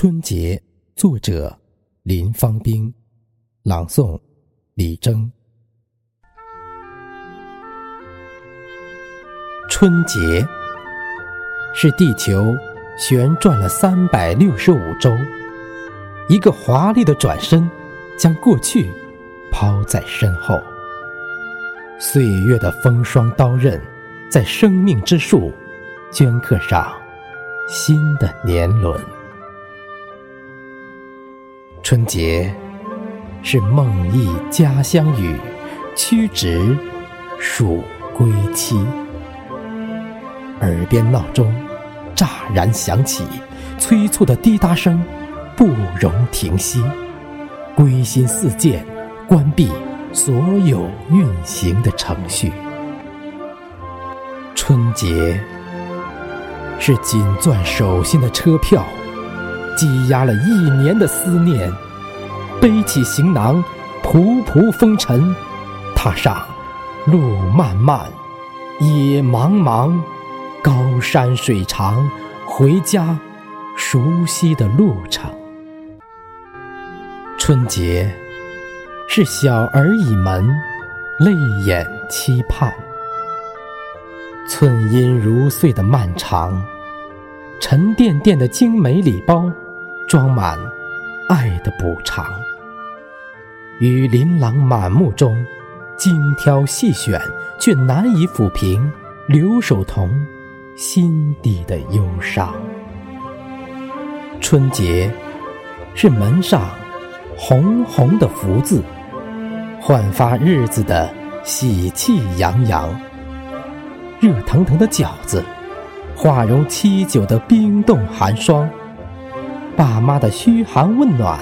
春节，作者林芳兵，朗诵李征。春节是地球旋转了三百六十五周，一个华丽的转身，将过去抛在身后。岁月的风霜刀刃，在生命之树镌刻上新的年轮。春节是梦忆家乡雨，屈指数归期。耳边闹钟乍然响起，催促的滴答声不容停息。归心似箭，关闭所有运行的程序。春节是紧攥手心的车票。积压了一年的思念，背起行囊，仆仆风尘，踏上路漫漫，野茫茫，高山水长，回家熟悉的路程。春节是小儿倚门，泪眼期盼，寸阴如碎的漫长，沉甸甸的精美礼包。装满爱的补偿，于琳琅满目中精挑细选，却难以抚平留守童心底的忧伤。春节是门上红红的福字，焕发日子的喜气洋洋。热腾腾的饺子，化融七九的冰冻寒霜。爸妈的嘘寒问暖，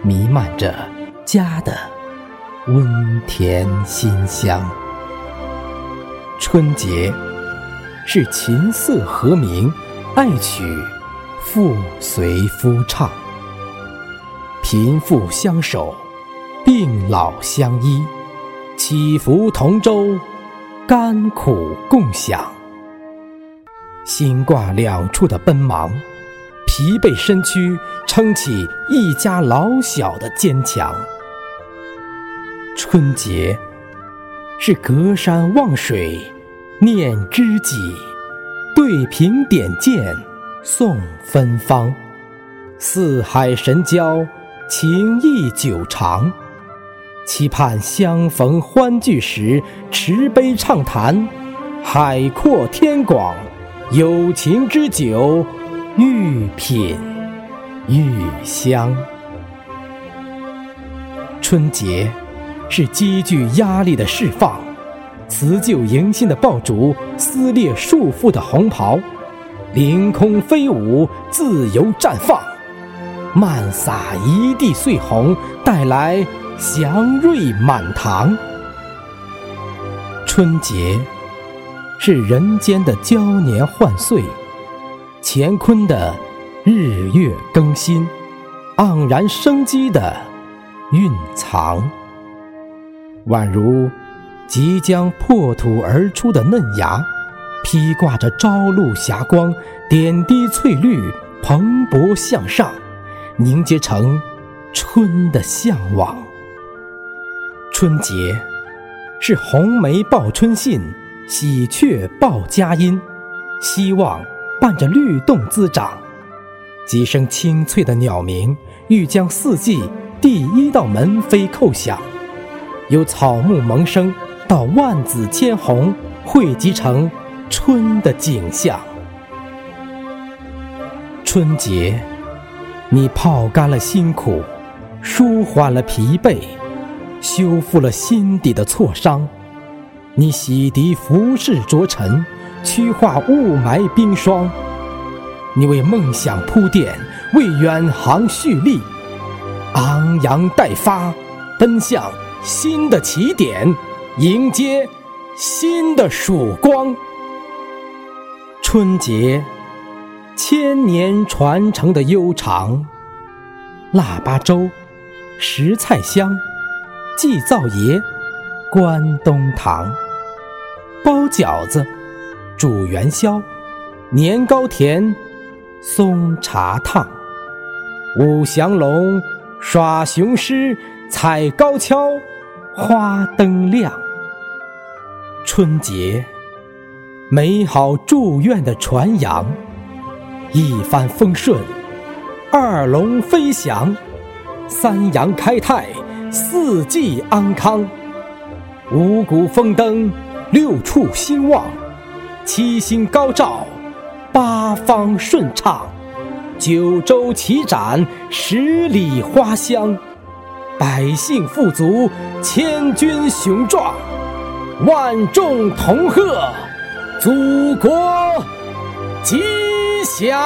弥漫着家的温甜馨香。春节是琴瑟和鸣，爱曲妇随夫唱，贫富相守，病老相依，祈福同舟，甘苦共享，心挂两处的奔忙。疲惫身躯撑起一家老小的坚强。春节是隔山望水念知己，对瓶点剑送芬芳。四海神交情谊久长，期盼相逢欢聚时持杯畅谈，海阔天广，友情之久。愈品愈香。春节是积聚压力的释放，辞旧迎新的爆竹，撕裂束缚的红袍，凌空飞舞，自由绽放，漫洒一地碎红，带来祥瑞满堂。春节是人间的交年换岁。乾坤的日月更新，盎然生机的蕴藏，宛如即将破土而出的嫩芽，披挂着朝露霞光，点滴翠绿，蓬勃向上，凝结成春的向往。春节是红梅报春信，喜鹊报佳音，希望。伴着律动滋长，几声清脆的鸟鸣，欲将四季第一道门扉叩响。由草木萌生到万紫千红，汇集成春的景象。春节，你泡干了辛苦，舒缓了疲惫，修复了心底的挫伤。你洗涤浮世浊尘。驱化雾霾冰霜，你为梦想铺垫，为远航蓄力，昂扬待发，奔向新的起点，迎接新的曙光。春节，千年传承的悠长，腊八粥，食菜香，祭灶爷，关东糖，包饺子。煮元宵，年糕甜，松茶烫，舞祥龙，耍雄狮，踩高跷，花灯亮。春节，美好祝愿的传扬，一帆风顺，二龙飞翔，三阳开泰，四季安康，五谷丰登，六畜兴旺，七星高照，八方顺畅。九州齐展，十里花香，百姓富足，千军雄壮，万众同贺，祖国吉祥。